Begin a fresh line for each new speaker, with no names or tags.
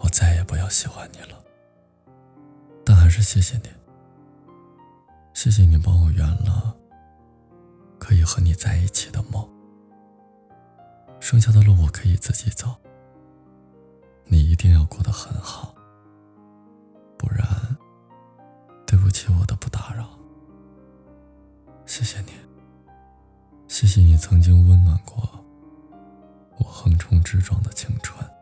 我再也不要喜欢你了。但还是谢谢你谢谢你帮我圆了可以和你在一起的梦。剩下的路我可以自己走你一定要过得很好不然对不起我的不打扰。谢谢你谢谢你曾经温暖过我横冲直撞的青春。